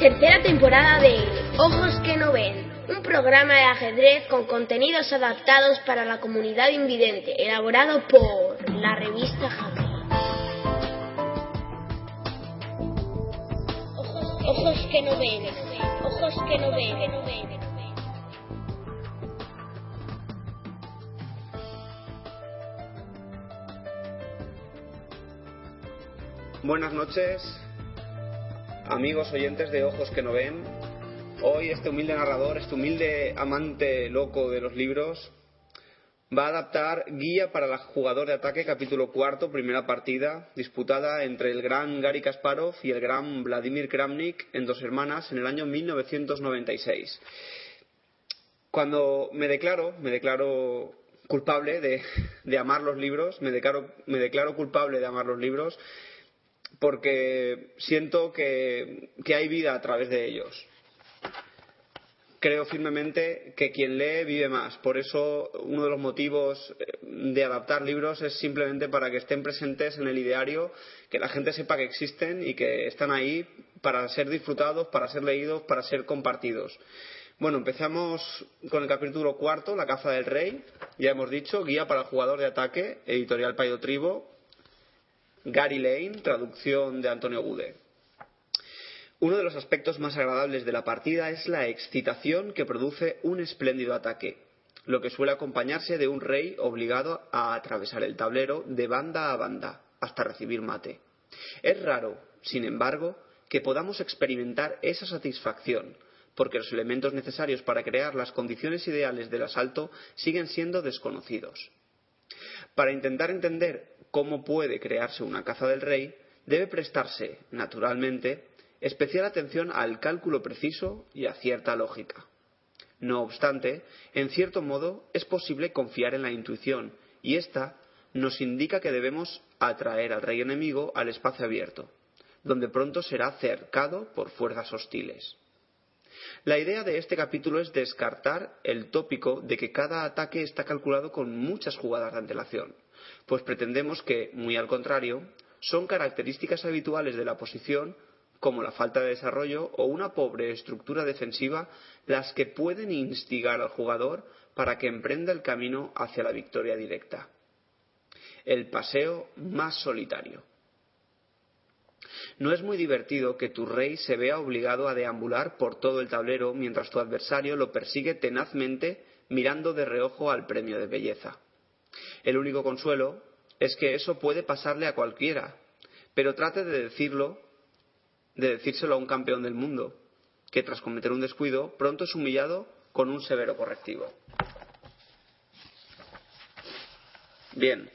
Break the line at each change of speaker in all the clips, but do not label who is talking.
Tercera temporada de Ojos que no ven, un programa de ajedrez con contenidos adaptados para la comunidad invidente, elaborado por la revista Jaque. Ojos, que no ven, ojos que no ven, que no ven.
Buenas noches, amigos oyentes de Ojos que no ven. Hoy este humilde narrador, este humilde amante loco de los libros, va a adaptar Guía para el jugador de ataque, capítulo cuarto, primera partida, disputada entre el gran Gary Kasparov y el gran Vladimir Kramnik en dos hermanas en el año 1996. Cuando me declaro, me declaro culpable de, de amar los libros, me declaro, me declaro culpable de amar los libros, porque siento que, hay vida a través de ellos. Creo firmemente que quien lee vive más. Por eso uno de los motivos eh, de adaptar libros es simplemente para que estén presentes en el ideario, que la gente sepa que existen y que están ahí para ser disfrutados, para ser leídos, para ser compartidos. Bueno, empezamos con el capítulo cuarto, La caza del rey. Ya hemos dicho, guía para el jugador de ataque, editorial Paido Tribo, Gary Lane, traducción de Antonio Gude. Uno de los aspectos más agradables de la partida es la excitación que produce un espléndido ataque, lo que suele acompañarse de un rey obligado a atravesar el tablero de banda a banda hasta recibir mate. Es raro, sin embargo, que podamos experimentar esa satisfacción, porque los elementos necesarios para crear las condiciones ideales del asalto siguen siendo desconocidos. Para intentar entender cómo puede crearse una caza del rey, debe prestarse, naturalmente, especial atención al cálculo preciso y a cierta lógica. No obstante, en cierto modo es posible confiar en la intuición, y ésta nos indica que debemos atraer al rey enemigo al espacio abierto, donde pronto será cercado por fuerzas hostiles. La idea de este capítulo es descartar el tópico de que cada ataque está calculado con muchas jugadas de antelación, pues pretendemos que, muy al contrario, son características habituales de la posición, como la falta de desarrollo o una pobre estructura defensiva, las que pueden instigar al jugador para que emprenda el camino hacia la victoria directa. El paseo más solitario. No es muy divertido que tu rey se vea obligado a deambular por todo el tablero mientras tu adversario lo persigue tenazmente mirando de reojo al premio de belleza. El único consuelo es que eso puede pasarle a cualquiera, pero trate de decirlo, de decírselo a un campeón del mundo, que tras cometer un descuido pronto es humillado con un severo correctivo. Bien.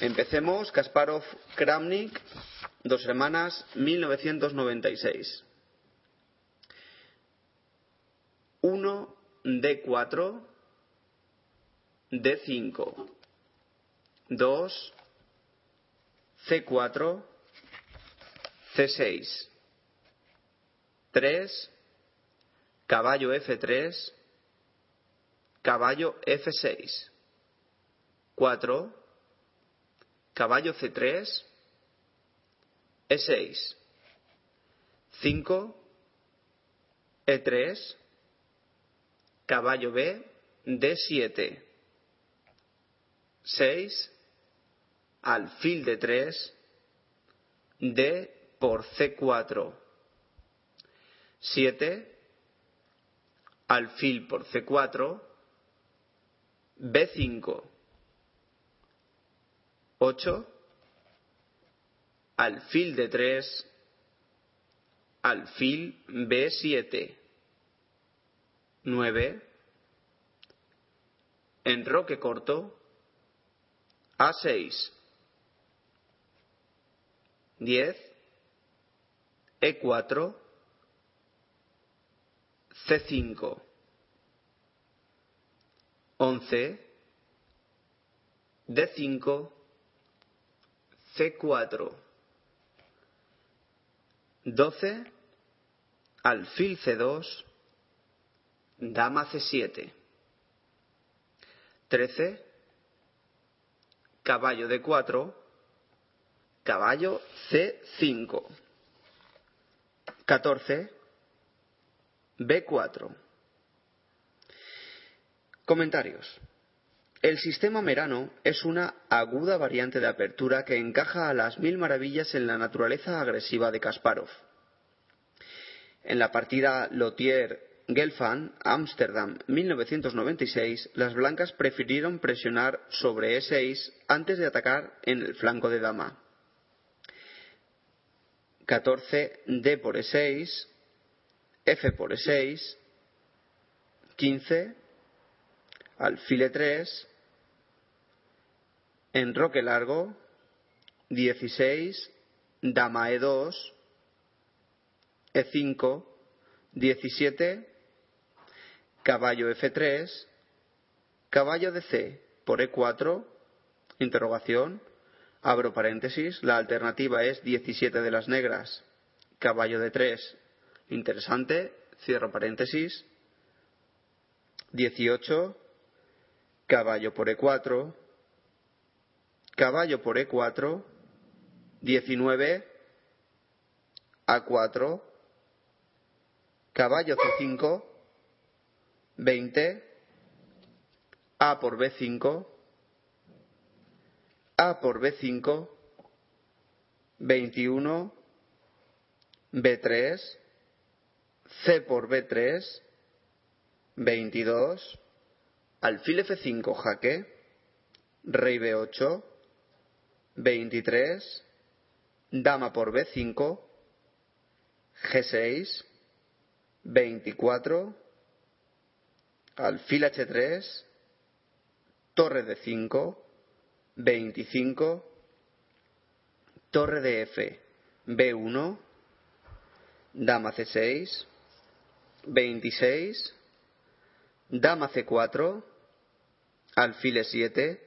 Empecemos. Kasparov Kramnik, dos hermanas, 1996. 1 D4 D5, 2, C4, C6, 3, caballo F3, caballo F6, 4, caballo C3, E6, 5, E3, caballo B, D7, 6, alfil de 3, D por C4, 7, alfil por C4, B5, 8, alfil de 3, alfil B7, 9, enroque corto, a6. 10, E4, C5, 11, D5, C4, 12, alfil C2, dama C7, 13, caballo D4, caballo C5, 14, B4. Comentarios. El sistema merano es una aguda variante de apertura que encaja a las mil maravillas en la naturaleza agresiva de Kasparov. En la partida Lotier-Gelfand, Ámsterdam 1996, las blancas prefirieron presionar sobre E6 antes de atacar en el flanco de dama. 14 D por E6, F por E6, 15, alfil E3, enroque largo, 16, dama E2, E5, 17, caballo F3, caballo de C por E4, interrogación, abro paréntesis, la alternativa es 17 de las negras, caballo de 3, interesante, cierro paréntesis, 18, caballo por E4, caballo por E4, 19, A4, caballo C5, 20, A por B5, A por B5, 21, B3, C por B3, 22, alfil F5 jaque, rey B8, 23, dama por B5, G6, 24, alfil H3, torre de 5, 25, torre de F, B1, dama C6, 26, dama C4, alfil E7,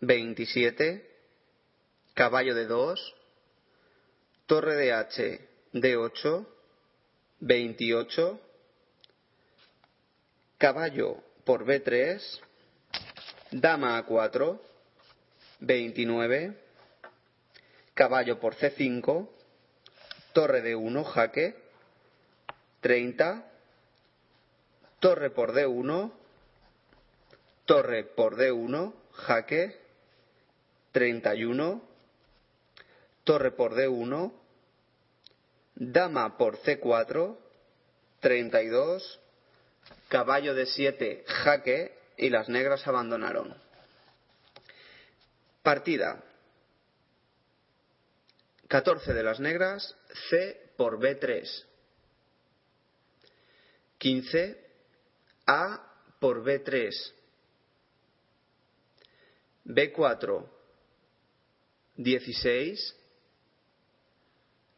27, caballo de 2, torre de H, D8, 28, caballo por B3, dama A4, 29, caballo por C5, torre de 1, jaque, 30, torre por D1, torre por D1, jaque, 31, torre por D1, dama por C4, 32, caballo de 7, jaque y las negras abandonaron. Partida. 14 de las negras, C por B3. 15, A por B3. B4, 16,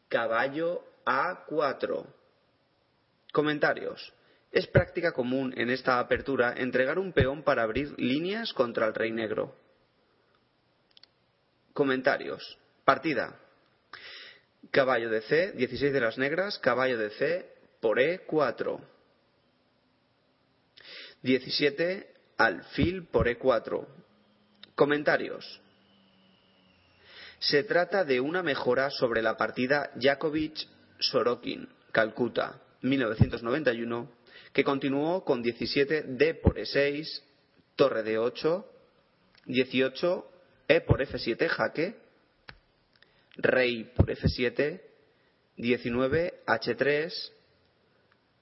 caballo A4. Comentarios. Es práctica común en esta apertura entregar un peón para abrir líneas contra el rey negro. Comentarios. Partida. Caballo de C, 16 de las negras, caballo de C por E4. 17, alfil por E4. Comentarios. Se trata de una mejora sobre la partida Jakovic-Sorokin, Calcuta, 1991, que continuó con 17 D por E6, torre de 8, 18 E por F7 jaque, rey por F7, 19 H3,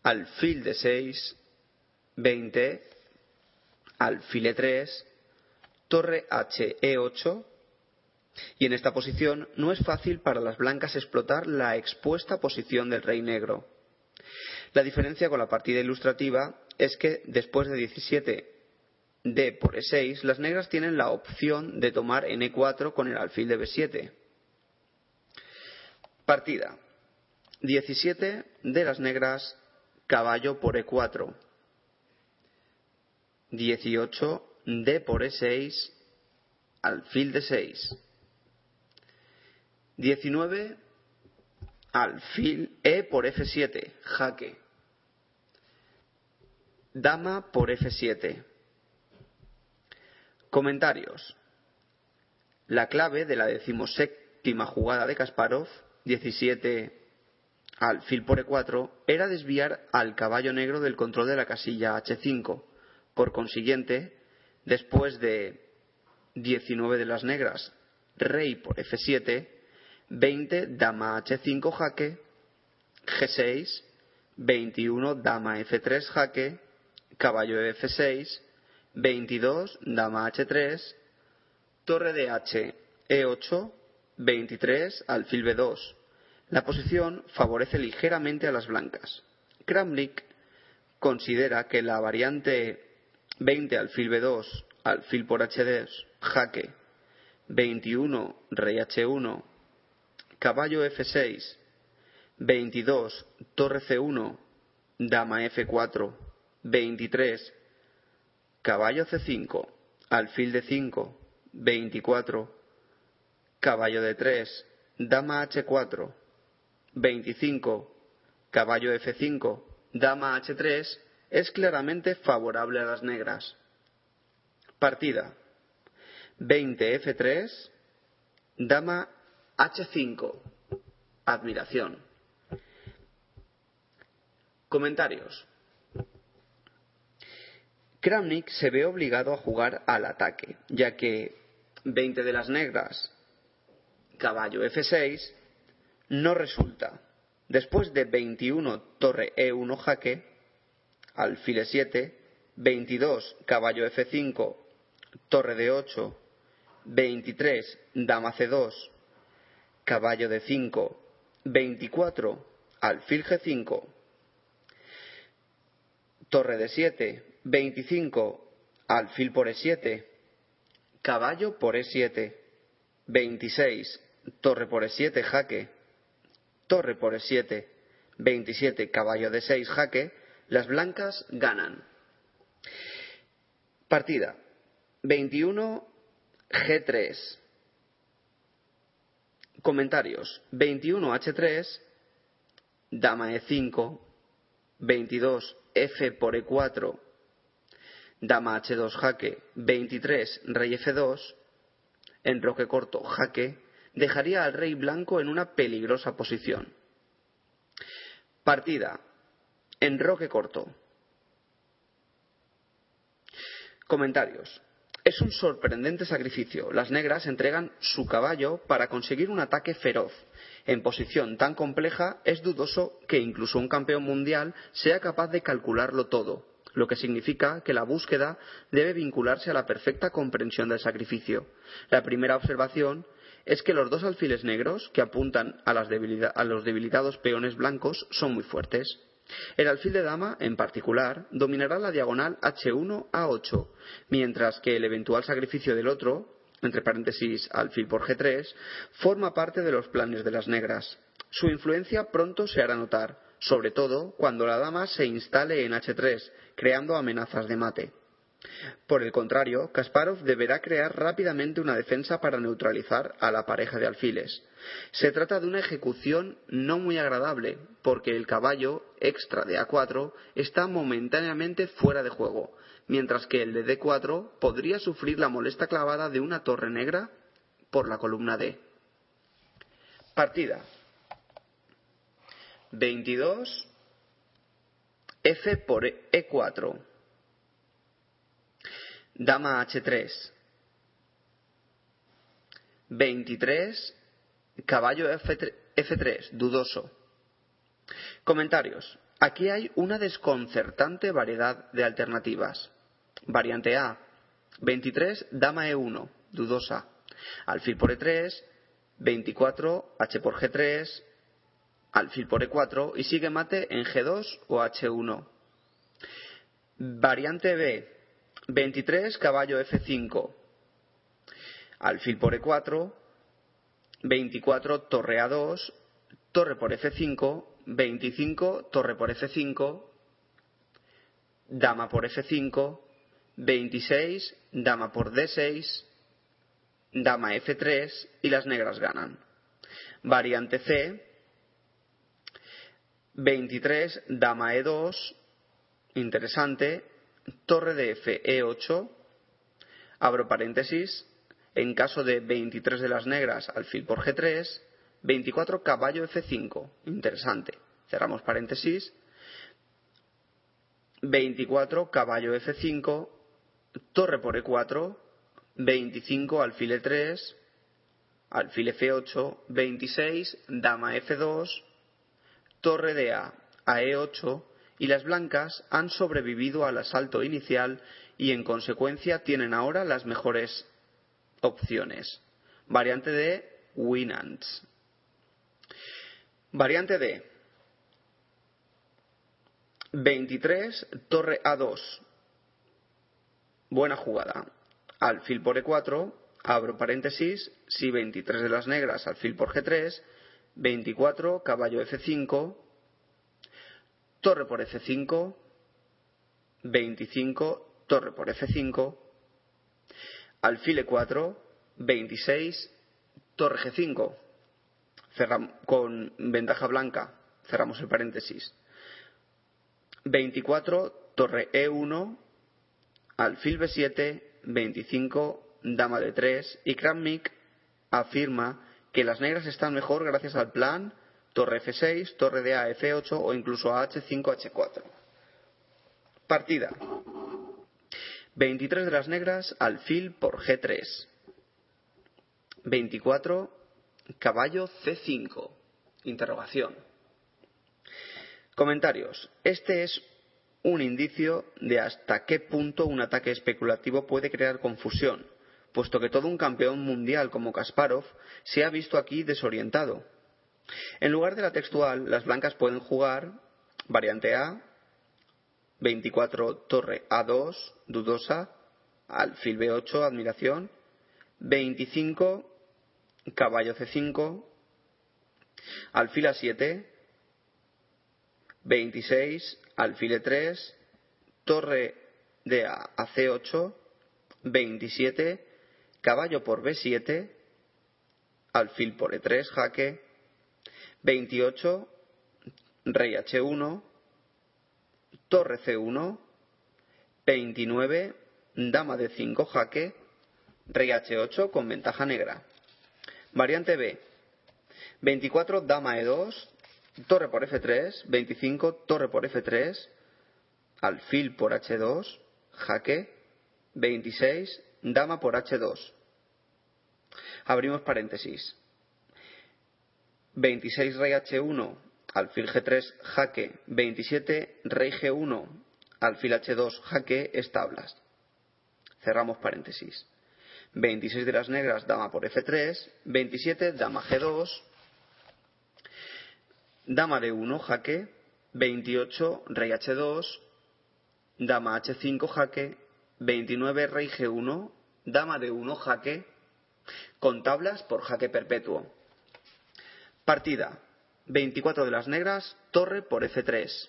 alfil de 6, 20, alfil E3, torre H E8, y en esta posición no es fácil para las blancas explotar la expuesta posición del rey negro. La diferencia con la partida ilustrativa es que después de 17 D por E6, las negras tienen la opción de tomar en E4 con el alfil de B7. Partida. 17 de las negras, caballo por E4. 18 D por E6, alfil de 6. 19 alfil E por F7, jaque. Dama por F7. Comentarios. La clave de la decimoséptima jugada de Kasparov, 17 alfil por E4, era desviar al caballo negro del control de la casilla H5. Por consiguiente, después de 19 de las negras, rey por F7, 20 dama H5 jaque, G6, 21 dama F3 jaque, caballo F6, 22 dama H3, torre de H, E8, 23 alfil B2. La posición favorece ligeramente a las blancas. Kramnik considera que la variante 20 alfil B2, alfil por H2, jaque, 21 rey H1, caballo F6, 22 torre C1, dama F4, 23 caballo C5, alfil de 5, 24 caballo de 3, dama H4, 25 caballo F5, dama H3 es claramente favorable a las negras. Partida 20 F3, dama H5, admiración. Comentarios. Kramnik se ve obligado a jugar al ataque, ya que 20 de las negras, caballo F6, no resulta. Después de 21 torre E1 jaque, alfil E7, 22 caballo F5, torre de 8, 23 dama C2, caballo de 5, 24 alfil G5, torre de 7, 25 alfil por E7, caballo por E7, 26 torre por E7 jaque, torre por E7, 27 caballo de 6 jaque, las blancas ganan. Partida 21 G3. Comentarios 21 H3, dama E5, 22 F por E4, dama H2 jaque, 23 rey F2, enroque corto jaque, dejaría al rey blanco en una peligrosa posición. Partida. Enroque corto. Comentarios. Es un sorprendente sacrificio. Las negras entregan su caballo para conseguir un ataque feroz. En posición tan compleja es dudoso que incluso un campeón mundial sea capaz de calcularlo todo, lo que significa que la búsqueda debe vincularse a la perfecta comprensión del sacrificio. La primera observación es que los dos alfiles negros que apuntan a, los debilitados peones blancos son muy fuertes. El alfil de dama, en particular, dominará la diagonal H1 a 8, mientras que el eventual sacrificio del otro, entre paréntesis alfil por G3, forma parte de los planes de las negras. Su influencia pronto se hará notar, sobre todo cuando la dama se instale en H3, creando amenazas de mate. Por el contrario, Kasparov deberá crear rápidamente una defensa para neutralizar a la pareja de alfiles. Se trata de una ejecución no muy agradable, porque el caballo extra de A4 está momentáneamente fuera de juego, mientras que el de D4 podría sufrir la molesta clavada de una torre negra por la columna D. Partida 22 F por E4 Dama H3. 23. Caballo F3, dudoso. Comentarios. Aquí hay una desconcertante variedad de alternativas. Variante A. 23, dama E1, dudosa. Alfil por E3, 24, H por G3, alfil por E4 y sigue mate en G2 o H1. Variante B. 23, caballo F5. Alfil por E4. 24, torre A2. torre por F5, 25, torre por F5, dama por F5, 26, dama por D6, dama F3 y las negras ganan. Variante C, 23, dama E2, interesante, torre de F, E8, abro paréntesis, en caso de 23 de las negras, alfil por G3, 24 caballo F5, interesante, cerramos paréntesis, 24 caballo F5, torre por E4, 25 alfil E3, alfil F8, 26 dama F2, torre de A a E8 y las blancas han sobrevivido al asalto inicial y en consecuencia tienen ahora las mejores opciones. Variante de Winans. Variante de 23, torre A2. Buena jugada. Alfil por E4, abro paréntesis, si 23 de las negras, alfil por G3, 24, caballo F5, torre por F5, 25, torre por F5, alfil E4, 26, torre G5, con ventaja blanca, cerramos el paréntesis, 24, torre E1, alfil B7, 25, dama de 3 y Kramnik afirma que las negras están mejor gracias al plan torre F6, torre de A F8 o incluso H5, H4. Partida. 23 de las negras, alfil por G3. 24, caballo C5. Interrogación. Comentarios. Este es un indicio de hasta qué punto un ataque especulativo puede crear confusión, puesto que todo un campeón mundial como Kasparov se ha visto aquí desorientado. En lugar de la textual, las blancas pueden jugar variante A, 24 torre A2, dudosa, alfil B8, admiración, 25 caballo C5, alfil A7, 26 alfil E3, torre de A a C8, 27 caballo por B7, alfil por E3, jaque, 28, rey H1, torre C1, 29, dama de 5, jaque, rey H8 con ventaja negra. Variante B, 24, dama E2, torre por F3, 25, torre por F3, alfil por H2, jaque, 26, dama por H2. Abrimos paréntesis. 26 rey H1, alfil G3, jaque, 27 rey G1, alfil H2, jaque, establas. Cerramos paréntesis. 26 de las negras, dama por F3, 27, dama G2, dama de 1, jaque, 28, rey H2, dama H5, jaque, 29, rey G1, dama de 1, jaque, con tablas por jaque perpetuo. Partida. 24 de las negras, torre por F3.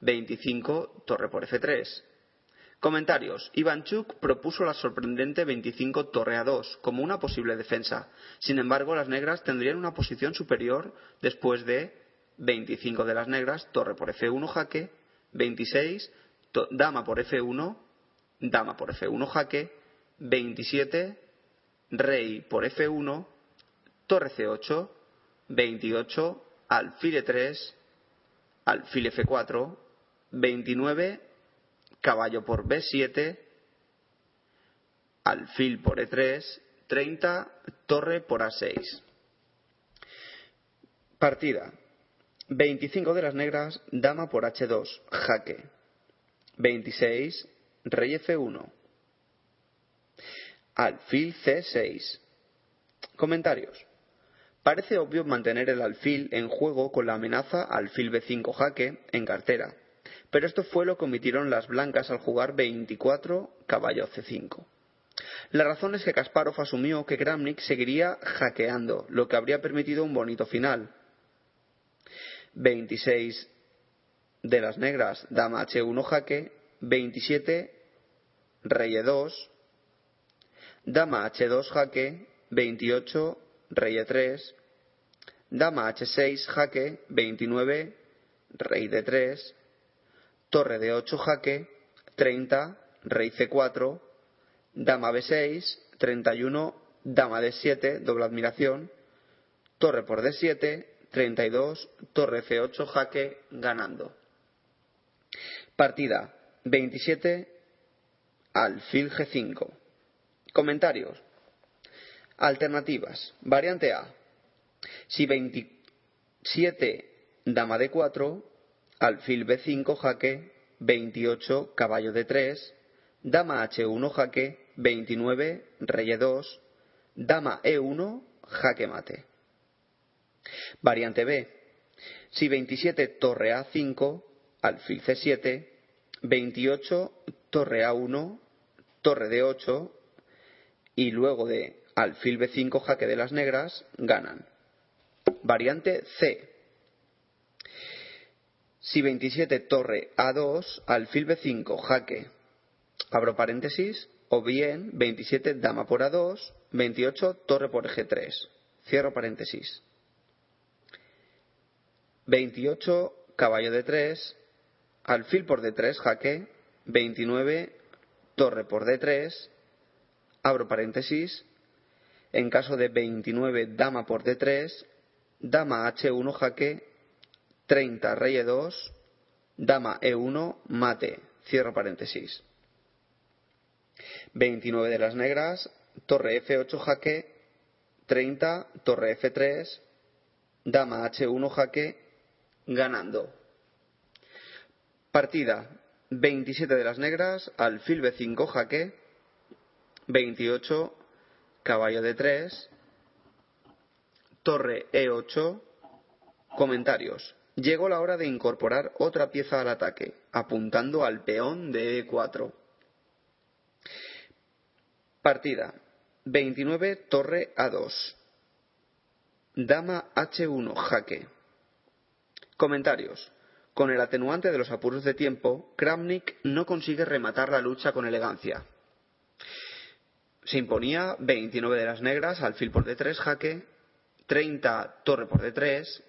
25, torre por F3. Comentarios. Ivanchuk propuso la sorprendente 25 torre a 2 como una posible defensa. Sin embargo, las negras tendrían una posición superior después de 25 de las negras, torre por F1 jaque, 26, dama por F1, dama por F1 jaque, 27, rey por F1, torre C8, 28, alfil E3, alfil F4, 29, caballo por B7, alfil por E3, 30, torre por A6. Partida. 25 de las negras, dama por H2, jaque. 26, rey F1. Alfil C6. Comentarios. Parece obvio mantener el alfil en juego con la amenaza alfil b5 jaque en cartera, pero esto fue lo que omitieron las blancas al jugar 24 caballo c5. La razón es que Kasparov asumió que Kramnik seguiría hackeando, lo que habría permitido un bonito final. 26 de las negras, dama H1 jaque, 27 rey E2, dama H2 jaque, 28 rey E3, dama H6 jaque, 29 rey D3, torre D8 jaque, 30 rey C4, dama B6, 31 dama D7, doble admiración, torre por D7, 32, torre F8, jaque, ganando. Partida 27, alfil G5. Comentarios. Alternativas. Variante A. Si 27, dama D4, alfil B5, jaque, 28, caballo D3, dama H1, jaque, 29, rey E2, dama E1, jaque mate. Variante B. Si 27 torre A5, alfil C7, 28 torre A1, torre D8 y luego de alfil B5 jaque de las negras ganan. Variante C. Si 27 torre A2, alfil B5 jaque, abro paréntesis, o bien 27 dama por A2, 28 torre por eje 3, cierro paréntesis. 28 caballo de 3, alfil por D3 jaque, 29 torre por D3, abro paréntesis, en caso de 29 dama por D3, dama H1 jaque, 30 rey E2, dama E1 mate, cierro paréntesis. 29 de las negras, torre F8 jaque, 30 torre F3, dama H1 jaque, ganando. Partida 27 de las negras, alfil B5 jaque, 28 caballo de 3, torre E8, comentarios. Llegó la hora de incorporar otra pieza al ataque, apuntando al peón de E4. Partida 29 torre A2. Dama H1 jaque. Comentarios. Con el atenuante de los apuros de tiempo, Kramnik no consigue rematar la lucha con elegancia. Se imponía 29 de las negras, alfil por D3 jaque, 30 torre por D3,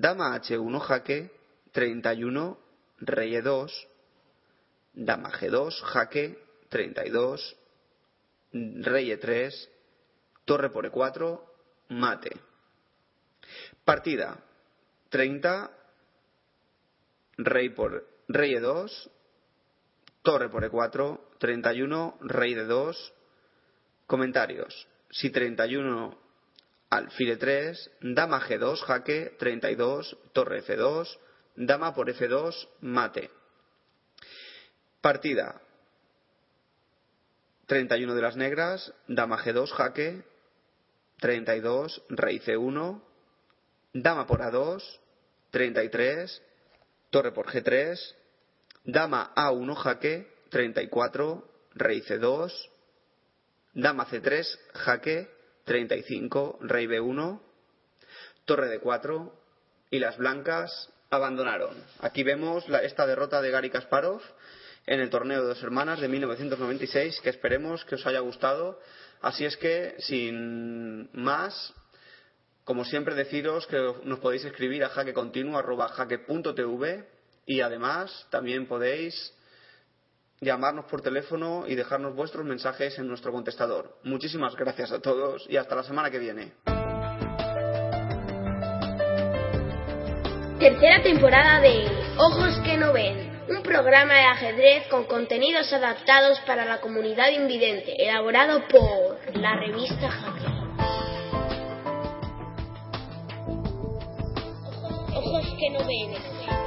dama H1 jaque, 31 rey E2, dama G2 jaque, 32 rey E3, torre por E4, mate. Partida 30 rey por rey E2, torre por E4, 31 rey D2, comentarios. Si 31 alfil E3, dama G2 jaque, 32 torre F2, dama por F2 mate. Partida 31 de las negras, dama G2 jaque, 32 rey C1, dama por A2, 33 torre por G3, dama A1 jaque, 34, rey C2, dama C3 jaque, 35, rey B1, torre D4 y las blancas abandonaron. Aquí vemos esta derrota de Gary Kasparov en el torneo de dos hermanas de 1996 que esperemos que os haya gustado. Así es que, sin más, como siempre, deciros que nos podéis escribir a jaquecontinuo.jaque.tv y además también podéis llamarnos por teléfono y dejarnos vuestros mensajes en nuestro contestador. Muchísimas gracias a todos y hasta la semana que viene.
Tercera temporada de Ojos que no ven, un programa de ajedrez con contenidos adaptados para la comunidad invidente, elaborado por la revista Jaque. ojos que no ven,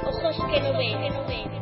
ojos que no ven, que no ven.